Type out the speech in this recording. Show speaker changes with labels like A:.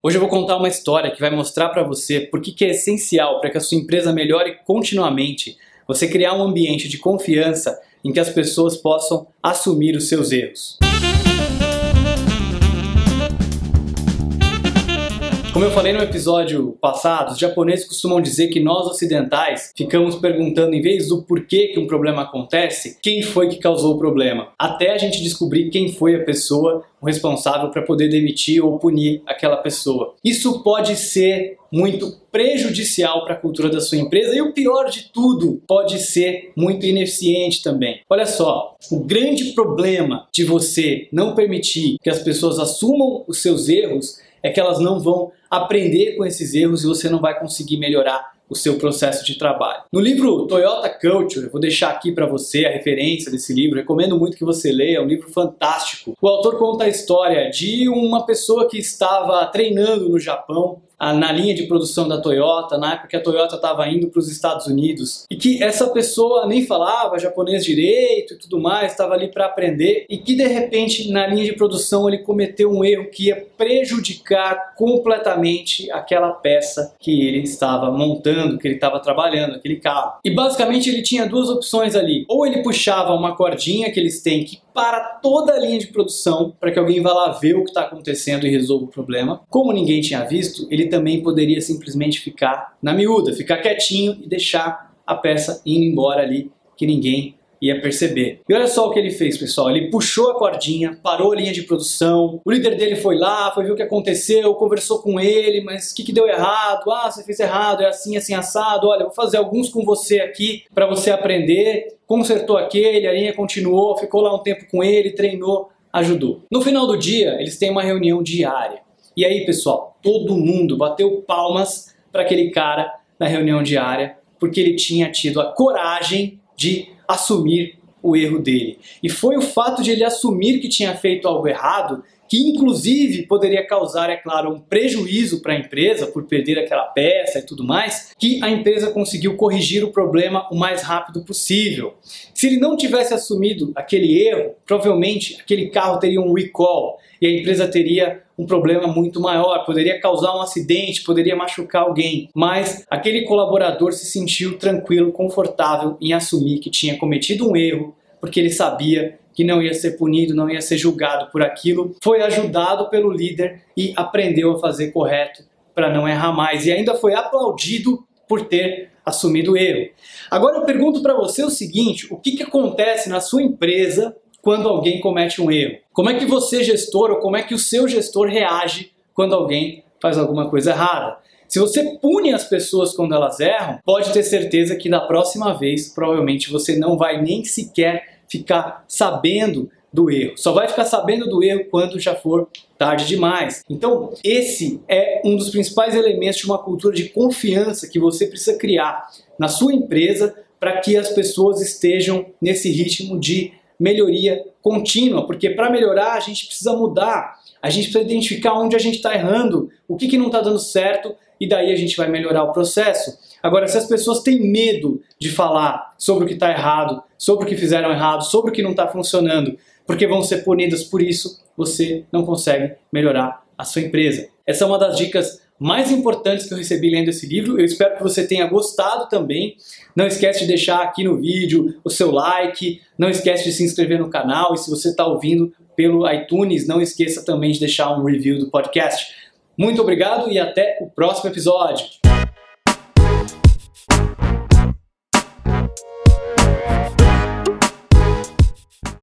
A: Hoje eu vou contar uma história que vai mostrar para você por que é essencial para que a sua empresa melhore continuamente você criar um ambiente de confiança em que as pessoas possam assumir os seus erros. Como eu falei no episódio passado, os japoneses costumam dizer que nós ocidentais ficamos perguntando, em vez do porquê que um problema acontece, quem foi que causou o problema, até a gente descobrir quem foi a pessoa responsável para poder demitir ou punir aquela pessoa. Isso pode ser muito prejudicial para a cultura da sua empresa e o pior de tudo, pode ser muito ineficiente também. Olha só, o grande problema de você não permitir que as pessoas assumam os seus erros é que elas não vão aprender com esses erros e você não vai conseguir melhorar o seu processo de trabalho. No livro Toyota Culture, eu vou deixar aqui para você a referência desse livro, recomendo muito que você leia, é um livro fantástico. O autor conta a história de uma pessoa que estava treinando no Japão na linha de produção da Toyota, na época que a Toyota estava indo para os Estados Unidos, e que essa pessoa nem falava japonês direito e tudo mais, estava ali para aprender, e que de repente na linha de produção ele cometeu um erro que ia prejudicar completamente aquela peça que ele estava montando, que ele estava trabalhando, aquele carro. E basicamente ele tinha duas opções ali: ou ele puxava uma cordinha que eles têm que para toda a linha de produção para que alguém vá lá ver o que está acontecendo e resolva o problema. Como ninguém tinha visto, ele também poderia simplesmente ficar na miúda, ficar quietinho e deixar a peça indo embora ali, que ninguém ia perceber. E olha só o que ele fez, pessoal. Ele puxou a cordinha, parou a linha de produção. O líder dele foi lá, foi ver o que aconteceu, conversou com ele, mas o que, que deu errado? Ah, você fez errado, é assim, assim, assado. Olha, vou fazer alguns com você aqui para você aprender. Consertou aquele, a linha continuou, ficou lá um tempo com ele, treinou, ajudou. No final do dia, eles têm uma reunião diária. E aí, pessoal, todo mundo bateu palmas para aquele cara na reunião diária, porque ele tinha tido a coragem de assumir o erro dele. E foi o fato de ele assumir que tinha feito algo errado que inclusive poderia causar, é claro, um prejuízo para a empresa por perder aquela peça e tudo mais, que a empresa conseguiu corrigir o problema o mais rápido possível. Se ele não tivesse assumido aquele erro, provavelmente aquele carro teria um recall e a empresa teria um problema muito maior, poderia causar um acidente, poderia machucar alguém. Mas aquele colaborador se sentiu tranquilo, confortável em assumir que tinha cometido um erro, porque ele sabia que não ia ser punido, não ia ser julgado por aquilo, foi ajudado pelo líder e aprendeu a fazer correto para não errar mais e ainda foi aplaudido por ter assumido o erro. Agora eu pergunto para você o seguinte: o que, que acontece na sua empresa quando alguém comete um erro? Como é que você, gestor, ou como é que o seu gestor reage quando alguém faz alguma coisa errada? Se você pune as pessoas quando elas erram, pode ter certeza que da próxima vez, provavelmente você não vai nem sequer ficar sabendo do erro. Só vai ficar sabendo do erro quando já for tarde demais. Então, esse é um dos principais elementos de uma cultura de confiança que você precisa criar na sua empresa para que as pessoas estejam nesse ritmo de melhoria contínua, porque para melhorar a gente precisa mudar, a gente precisa identificar onde a gente está errando, o que, que não está dando certo e daí a gente vai melhorar o processo. Agora, se as pessoas têm medo de falar sobre o que está errado, sobre o que fizeram errado, sobre o que não está funcionando, porque vão ser punidas por isso, você não consegue melhorar a sua empresa. Essa é uma das dicas mais importantes que eu recebi lendo esse livro. Eu espero que você tenha gostado também. Não esquece de deixar aqui no vídeo o seu like, não esquece de se inscrever no canal e se você está ouvindo pelo iTunes, não esqueça também de deixar um review do podcast. Muito obrigado e até o próximo episódio. you